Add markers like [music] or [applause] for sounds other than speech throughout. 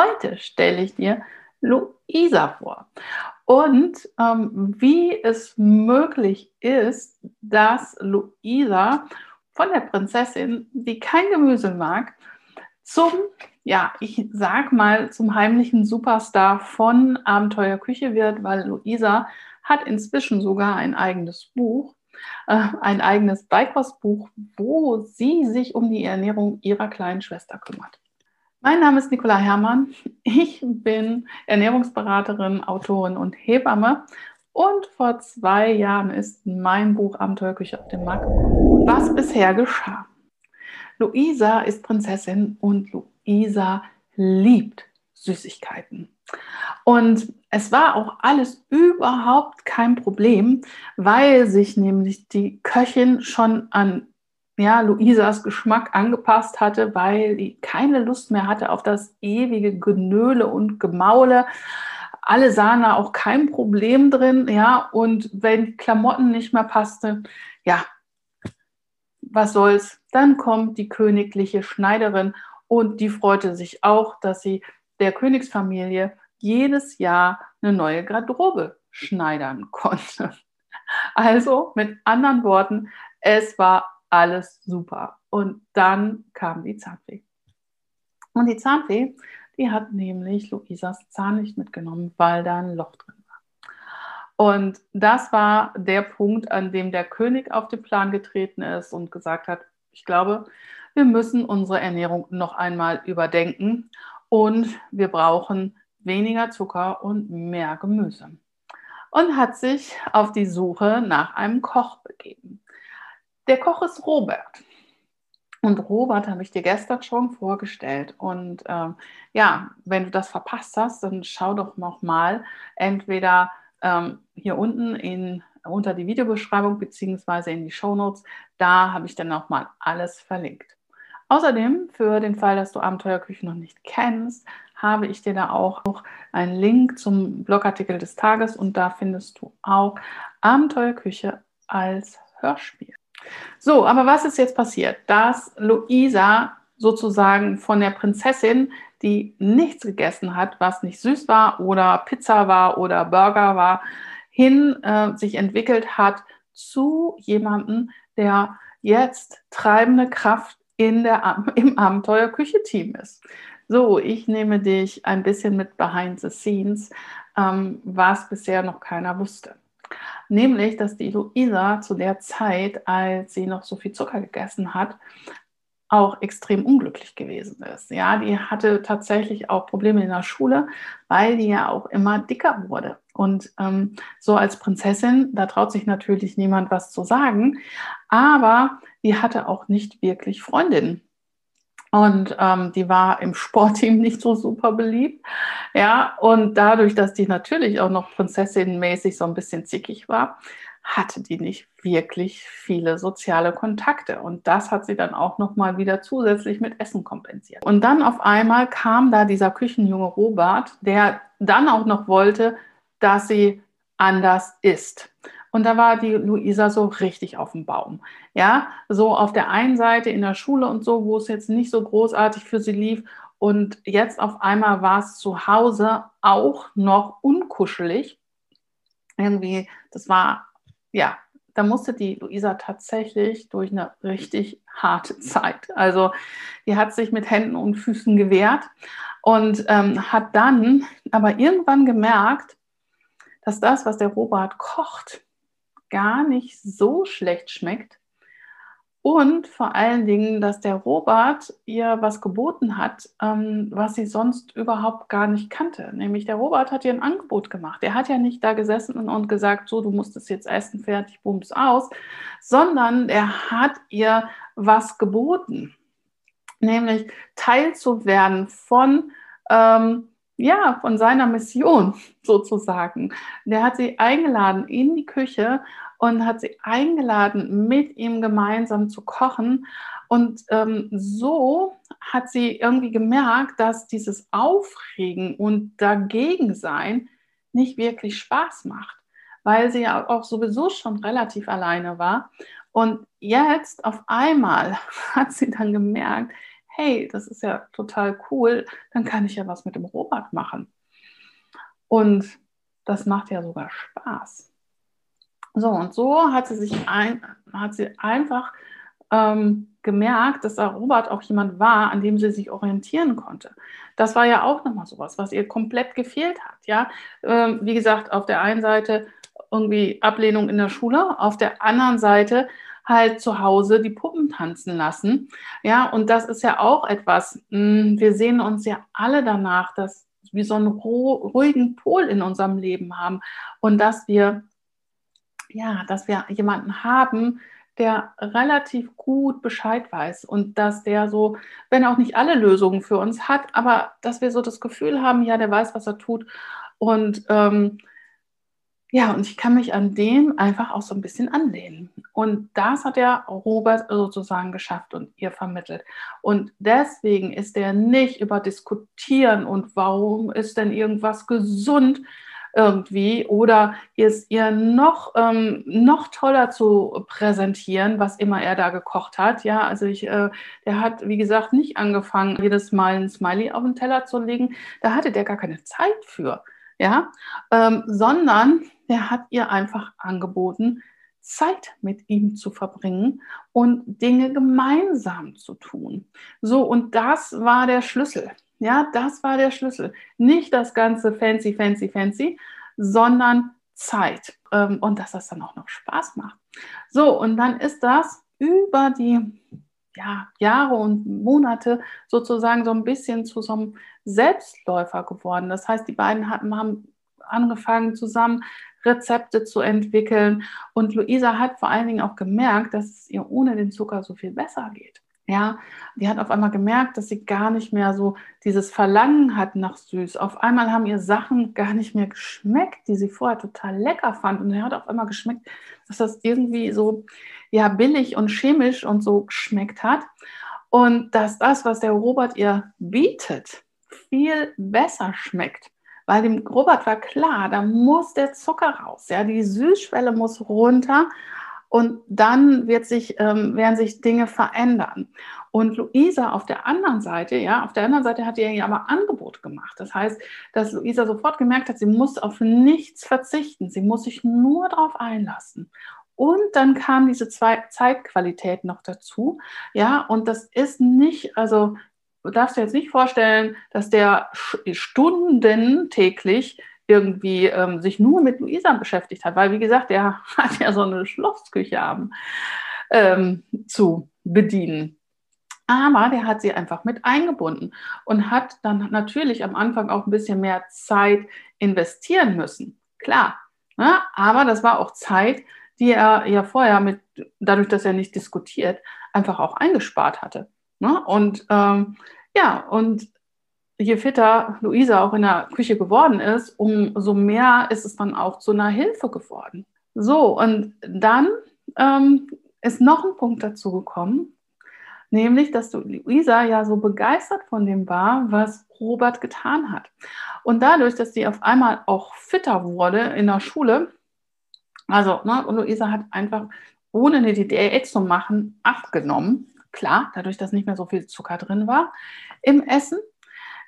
heute stelle ich dir Luisa vor und ähm, wie es möglich ist, dass Luisa von der Prinzessin, die kein Gemüse mag, zum, ja, ich sag mal, zum heimlichen Superstar von Abenteuerküche wird, weil Luisa hat inzwischen sogar ein eigenes Buch, äh, ein eigenes Beikostbuch, wo sie sich um die Ernährung ihrer kleinen Schwester kümmert. Mein Name ist Nicola Herrmann. Ich bin Ernährungsberaterin, Autorin und Hebamme. Und vor zwei Jahren ist mein Buch Abenteuerküche auf den Markt gekommen. Was bisher geschah? Luisa ist Prinzessin und Luisa liebt Süßigkeiten. Und es war auch alles überhaupt kein Problem, weil sich nämlich die Köchin schon an ja, Luisas Geschmack angepasst hatte, weil die keine Lust mehr hatte auf das ewige Genöle und Gemaule. Alle sahen da auch kein Problem drin, ja, und wenn Klamotten nicht mehr passte, ja, was soll's, dann kommt die königliche Schneiderin und die freute sich auch, dass sie der Königsfamilie jedes Jahr eine neue Garderobe schneidern konnte. Also mit anderen Worten, es war alles super. Und dann kam die Zahnfee. Und die Zahnfee, die hat nämlich Luisas Zahn nicht mitgenommen, weil da ein Loch drin war. Und das war der Punkt, an dem der König auf den Plan getreten ist und gesagt hat, ich glaube, wir müssen unsere Ernährung noch einmal überdenken und wir brauchen weniger Zucker und mehr Gemüse. Und hat sich auf die Suche nach einem Koch begeben. Der Koch ist Robert. Und Robert habe ich dir gestern schon vorgestellt. Und ähm, ja, wenn du das verpasst hast, dann schau doch noch mal entweder ähm, hier unten in, unter die Videobeschreibung beziehungsweise in die Show Notes. Da habe ich dann noch mal alles verlinkt. Außerdem, für den Fall, dass du Abenteuerküche noch nicht kennst, habe ich dir da auch einen Link zum Blogartikel des Tages und da findest du auch Abenteuerküche als Hörspiel. So, aber was ist jetzt passiert? Dass Luisa sozusagen von der Prinzessin, die nichts gegessen hat, was nicht süß war oder Pizza war oder Burger war, hin äh, sich entwickelt hat zu jemandem, der jetzt treibende Kraft in der, [laughs] im Abenteuer-Küche-Team ist. So, ich nehme dich ein bisschen mit behind the scenes, ähm, was bisher noch keiner wusste. Nämlich, dass die Luisa zu der Zeit, als sie noch so viel Zucker gegessen hat, auch extrem unglücklich gewesen ist. Ja, die hatte tatsächlich auch Probleme in der Schule, weil die ja auch immer dicker wurde. Und ähm, so als Prinzessin, da traut sich natürlich niemand was zu sagen, aber die hatte auch nicht wirklich Freundinnen. Und ähm, die war im Sportteam [laughs] nicht so super beliebt. Ja, und dadurch, dass die natürlich auch noch prinzessinnenmäßig so ein bisschen zickig war, hatte die nicht wirklich viele soziale Kontakte. Und das hat sie dann auch nochmal wieder zusätzlich mit Essen kompensiert. Und dann auf einmal kam da dieser Küchenjunge Robert, der dann auch noch wollte, dass sie anders isst. Und da war die Luisa so richtig auf dem Baum. Ja, so auf der einen Seite in der Schule und so, wo es jetzt nicht so großartig für sie lief. Und jetzt auf einmal war es zu Hause auch noch unkuschelig. Irgendwie, das war, ja, da musste die Luisa tatsächlich durch eine richtig harte Zeit. Also die hat sich mit Händen und Füßen gewehrt und ähm, hat dann aber irgendwann gemerkt, dass das, was der Robert kocht, gar nicht so schlecht schmeckt. Und vor allen Dingen, dass der Robert ihr was geboten hat, ähm, was sie sonst überhaupt gar nicht kannte. Nämlich der Robert hat ihr ein Angebot gemacht. Er hat ja nicht da gesessen und, gesagt, so, du musst es jetzt essen, fertig, bums aus, sondern er hat ihr was geboten. Nämlich Teil zu werden von ähm, ja, von seiner Mission [laughs] sozusagen. Der hat sie eingeladen in die Küche und hat sie eingeladen, mit ihm gemeinsam zu kochen. Und ähm, so hat sie irgendwie gemerkt, dass dieses Aufregen und Dagegensein nicht wirklich Spaß macht, weil sie ja auch sowieso schon relativ alleine war. Und jetzt auf einmal [laughs] hat sie dann gemerkt, hey, das ist ja total cool, dann kann ich ja was mit dem Robert machen. Und das macht ja sogar Spaß. So, und so hat sie sich ein, hat sie einfach ähm, gemerkt, dass der Robert auch jemand war, an dem sie sich orientieren konnte. Das war ja auch nochmal sowas, was ihr komplett gefehlt hat. Ja, ähm, wie gesagt, auf der einen Seite irgendwie Ablehnung in der Schule, auf der anderen Seite halt zu Hause die Puppen tanzen lassen. Ja, und das ist ja auch etwas, hm, wir sehen uns ja alle danach, dass wir so einen ruhigen Pol in unserem Leben haben und dass wir, ja, dass wir jemanden haben, der relativ gut Bescheid weiß und dass der so, wenn auch nicht alle Lösungen für uns hat, aber dass wir so das Gefühl haben, ja, der weiß, was er tut und ähm, ja, und ich kann mich an dem einfach auch so ein bisschen anlehnen. Und das hat der Robert sozusagen geschafft und ihr vermittelt. Und deswegen ist er nicht über Diskutieren und warum ist denn irgendwas gesund irgendwie oder ist ihr noch, ähm, noch toller zu präsentieren, was immer er da gekocht hat. Ja, also ich, äh, der hat, wie gesagt, nicht angefangen, jedes Mal ein Smiley auf den Teller zu legen. Da hatte der gar keine Zeit für. Ja, ähm, sondern der hat ihr einfach angeboten, Zeit mit ihm zu verbringen und Dinge gemeinsam zu tun. So, und das war der Schlüssel. Ja, das war der Schlüssel. Nicht das ganze fancy, fancy, fancy, sondern Zeit. Ähm, und dass das dann auch noch Spaß macht. So, und dann ist das über die ja, Jahre und Monate sozusagen so ein bisschen zu so einem Selbstläufer geworden. Das heißt, die beiden hatten, haben angefangen zusammen Rezepte zu entwickeln. Und Luisa hat vor allen Dingen auch gemerkt, dass es ihr ohne den Zucker so viel besser geht. Ja, die hat auf einmal gemerkt, dass sie gar nicht mehr so dieses Verlangen hat nach süß. Auf einmal haben ihr Sachen gar nicht mehr geschmeckt, die sie vorher total lecker fand. Und er hat auf einmal geschmeckt, dass das irgendwie so ja billig und chemisch und so geschmeckt hat. Und dass das, was der Robert ihr bietet, viel besser schmeckt weil dem Robert war klar, da muss der Zucker raus, ja, die Süßschwelle muss runter und dann wird sich, ähm, werden sich Dinge verändern. Und Luisa auf der anderen Seite, ja, auf der anderen Seite hat ihr ja aber Angebot gemacht. Das heißt, dass Luisa sofort gemerkt hat, sie muss auf nichts verzichten, sie muss sich nur darauf einlassen. Und dann kam diese zwei Zeitqualität noch dazu. Ja, und das ist nicht, also du darfst dir jetzt nicht vorstellen, dass der Stunden täglich irgendwie ähm, sich nur mit Luisa beschäftigt hat, weil wie gesagt, der [laughs] hat ja so eine Schlossküche haben, ähm, zu bedienen. Aber der hat sie einfach mit eingebunden und hat dann natürlich am Anfang auch ein bisschen mehr Zeit investieren müssen. Klar, ne? aber das war auch Zeit, die er ja vorher mit, dadurch, dass er nicht diskutiert, einfach auch eingespart hatte. Ne? Und ähm, ja, und je fitter Luisa auch in der Küche geworden ist, umso mehr ist es dann auch zu einer Hilfe geworden. So, und dann ähm, ist noch ein Punkt dazu gekommen, nämlich, dass Luisa ja so begeistert von dem war, was Robert getan hat. Und dadurch, dass sie auf einmal auch fitter wurde in der Schule, also ne, Luisa hat einfach, ohne eine Diät zu machen, abgenommen. Klar, dadurch, dass nicht mehr so viel Zucker drin war im Essen.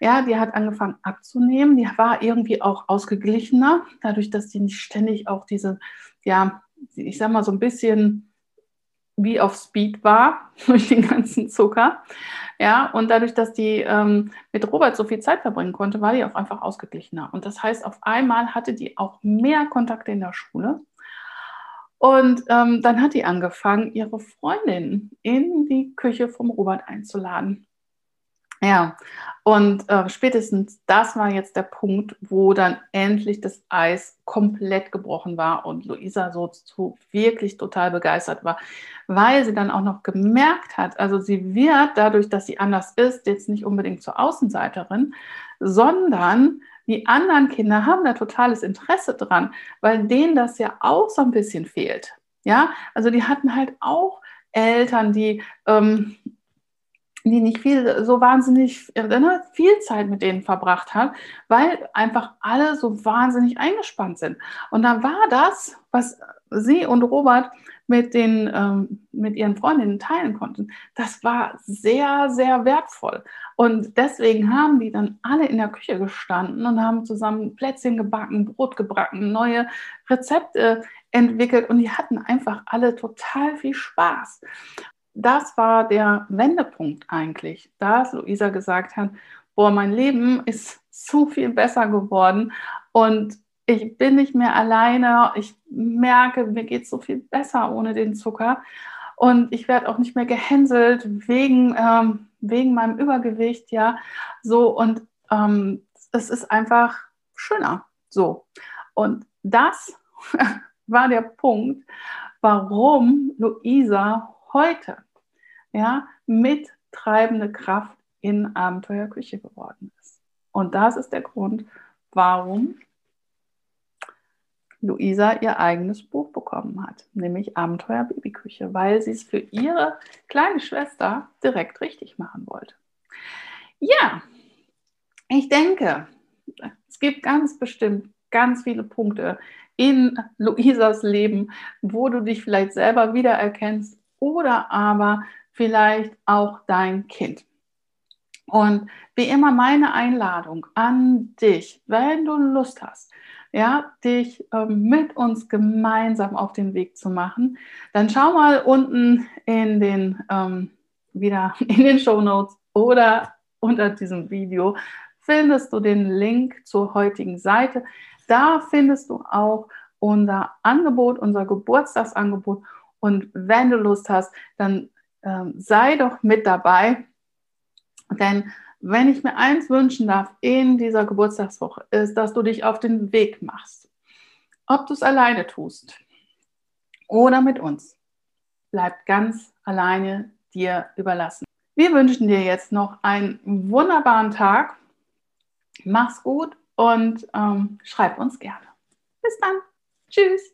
Ja, die hat angefangen abzunehmen. Die war irgendwie auch ausgeglichener, dadurch, dass die nicht ständig auch diese, ja, ich sag mal so ein bisschen wie auf Speed war [laughs] durch den ganzen Zucker. Ja, und dadurch, dass die ähm, mit Robert so viel Zeit verbringen konnte, war die auch einfach ausgeglichener. Und das heißt, auf einmal hatte die auch mehr Kontakte in der Schule. Und ähm, dann hat die angefangen, ihre Freundin in die Küche vom Robert einzuladen. Ja, und äh, spätestens das war jetzt der Punkt, wo dann endlich das Eis komplett gebrochen war und Luisa so, so wirklich total begeistert war, weil sie dann auch noch gemerkt hat, also sie wird dadurch, dass sie anders ist, jetzt nicht unbedingt zur Außenseiterin, sondern die anderen Kinder haben da totales Interesse dran, weil denen das ja auch so ein bisschen fehlt. Ja, also die hatten halt auch Eltern, die, ähm, die nicht viel, so wahnsinnig äh, ne, viel Zeit mit denen verbracht haben, weil einfach alle so wahnsinnig eingespannt sind. Und dann war das, was, sie und Robert mit, den, ähm, mit ihren Freundinnen teilen konnten, das war sehr, sehr wertvoll. Und deswegen haben die dann alle in der Küche gestanden und haben zusammen Plätzchen gebacken, Brot gebacken, neue Rezepte entwickelt und die hatten einfach alle total viel Spaß. Das war der Wendepunkt eigentlich, dass Luisa gesagt hat, boah, mein Leben ist so viel besser geworden und ich bin nicht mehr alleine. Ich merke, mir geht es so viel besser ohne den Zucker. Und ich werde auch nicht mehr gehänselt wegen, ähm, wegen meinem Übergewicht, ja. So, und ähm, es ist einfach schöner. So. Und das [laughs] war der Punkt, warum Luisa heute ja, mittreibende Kraft in Abenteuerküche geworden ist. Und das ist der Grund, warum Luisa ihr eigenes Buch bekommen hat, nämlich Abenteuer Babyküche, weil sie es für ihre kleine Schwester direkt richtig machen wollte. Ja, ich denke, es gibt ganz bestimmt ganz viele Punkte in Luisas Leben, wo du dich vielleicht selber wiedererkennst oder aber vielleicht auch dein Kind. Und wie immer meine Einladung an dich, wenn du Lust hast, ja, dich ähm, mit uns gemeinsam auf den Weg zu machen, dann schau mal unten in den, ähm, wieder [laughs] in den Show Notes oder unter diesem Video findest du den Link zur heutigen Seite. Da findest du auch unser Angebot, unser Geburtstagsangebot. Und wenn du Lust hast, dann ähm, sei doch mit dabei. Denn wenn ich mir eins wünschen darf in dieser Geburtstagswoche, ist, dass du dich auf den Weg machst. Ob du es alleine tust oder mit uns, bleibt ganz alleine dir überlassen. Wir wünschen dir jetzt noch einen wunderbaren Tag. Mach's gut und ähm, schreib uns gerne. Bis dann. Tschüss.